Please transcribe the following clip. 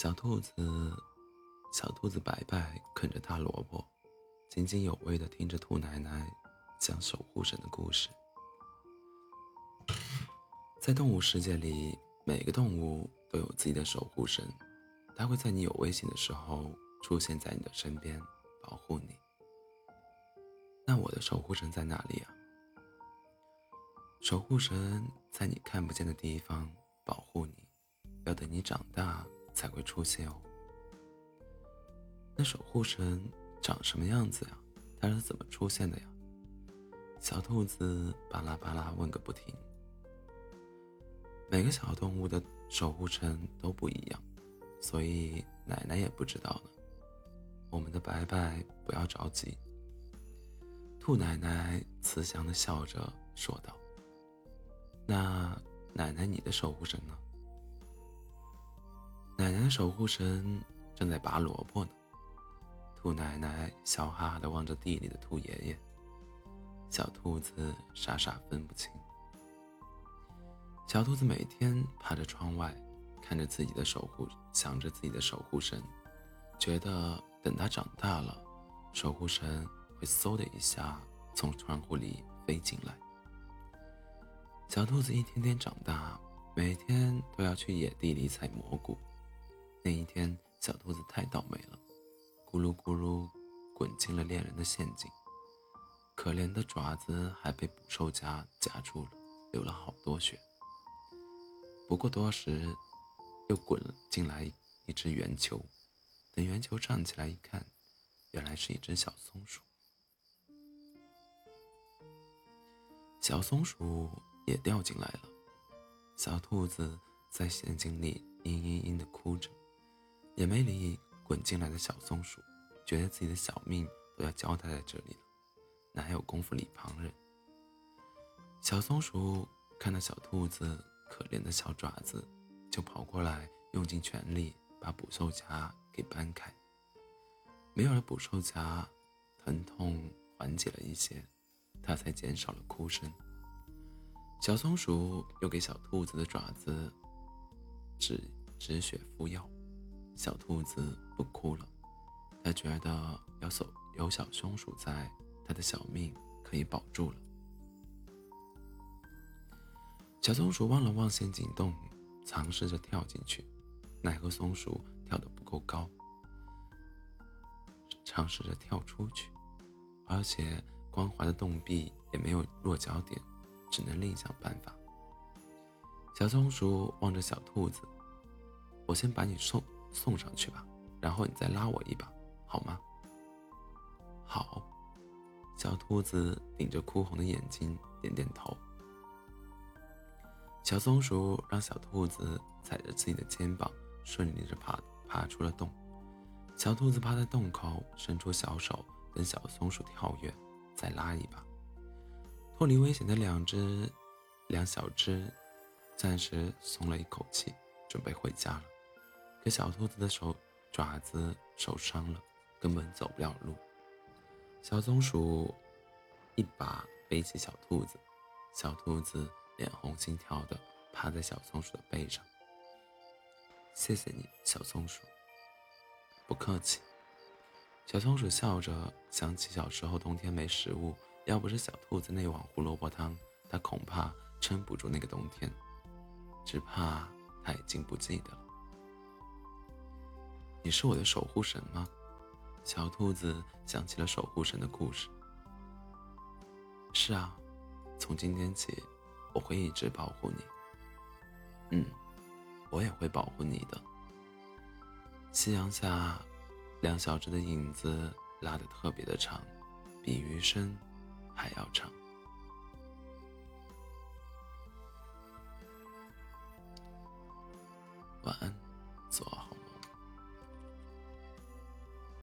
小兔子，小兔子白白啃着大萝卜，津津有味地听着兔奶奶讲守护神的故事。在动物世界里，每个动物都有自己的守护神，它会在你有危险的时候出现在你的身边，保护你。那我的守护神在哪里啊？守护神在你看不见的地方保护你，要等你长大。才会出现哦。那守护神长什么样子呀？它是怎么出现的呀？小兔子巴拉巴拉问个不停。每个小动物的守护神都不一样，所以奶奶也不知道呢。我们的白白不要着急。兔奶奶慈祥的笑着说道：“那奶奶，你的守护神呢？”奶奶的守护神正在拔萝卜呢。兔奶奶笑哈哈地望着地里的兔爷爷，小兔子傻傻分不清。小兔子每天趴着窗外，看着自己的守护，想着自己的守护神，觉得等它长大了，守护神会嗖的一下从窗户里飞进来。小兔子一天天长大，每天都要去野地里采蘑菇。那一天，小兔子太倒霉了，咕噜咕噜滚进了猎人的陷阱，可怜的爪子还被捕兽夹夹住了，流了好多血。不过多时，又滚进来一只圆球，等圆球站起来一看，原来是一只小松鼠。小松鼠也掉进来了，小兔子在陷阱里嘤嘤嘤的哭着。也没理滚进来的小松鼠，觉得自己的小命都要交代在这里了，哪有功夫理旁人？小松鼠看到小兔子可怜的小爪子，就跑过来，用尽全力把捕兽夹给搬开。没有了捕兽夹，疼痛缓解了一些，它才减少了哭声。小松鼠又给小兔子的爪子止止血敷药。小兔子不哭了，它觉得有小有小松鼠在，它的小命可以保住了。小松鼠望了望陷阱洞，尝试着跳进去，奈何松鼠跳得不够高，尝试着跳出去，而且光滑的洞壁也没有落脚点，只能另想办法。小松鼠望着小兔子：“我先把你送。”送上去吧，然后你再拉我一把，好吗？好。小兔子顶着哭红的眼睛点点头。小松鼠让小兔子踩着自己的肩膀，顺利着爬爬出了洞。小兔子趴在洞口，伸出小手，等小松鼠跳跃，再拉一把。脱离危险的两只两小只暂时松了一口气，准备回家了。可小兔子的手爪子受伤了，根本走不了路。小松鼠一把背起小兔子，小兔子脸红心跳的趴在小松鼠的背上。谢谢你，小松鼠。不客气。小松鼠笑着想起小时候冬天没食物，要不是小兔子那碗胡萝卜汤，它恐怕撑不住那个冬天。只怕它已经不记得了。你是我的守护神吗？小兔子想起了守护神的故事。是啊，从今天起，我会一直保护你。嗯，我也会保护你的。夕阳下，两小只的影子拉得特别的长，比余生还要长。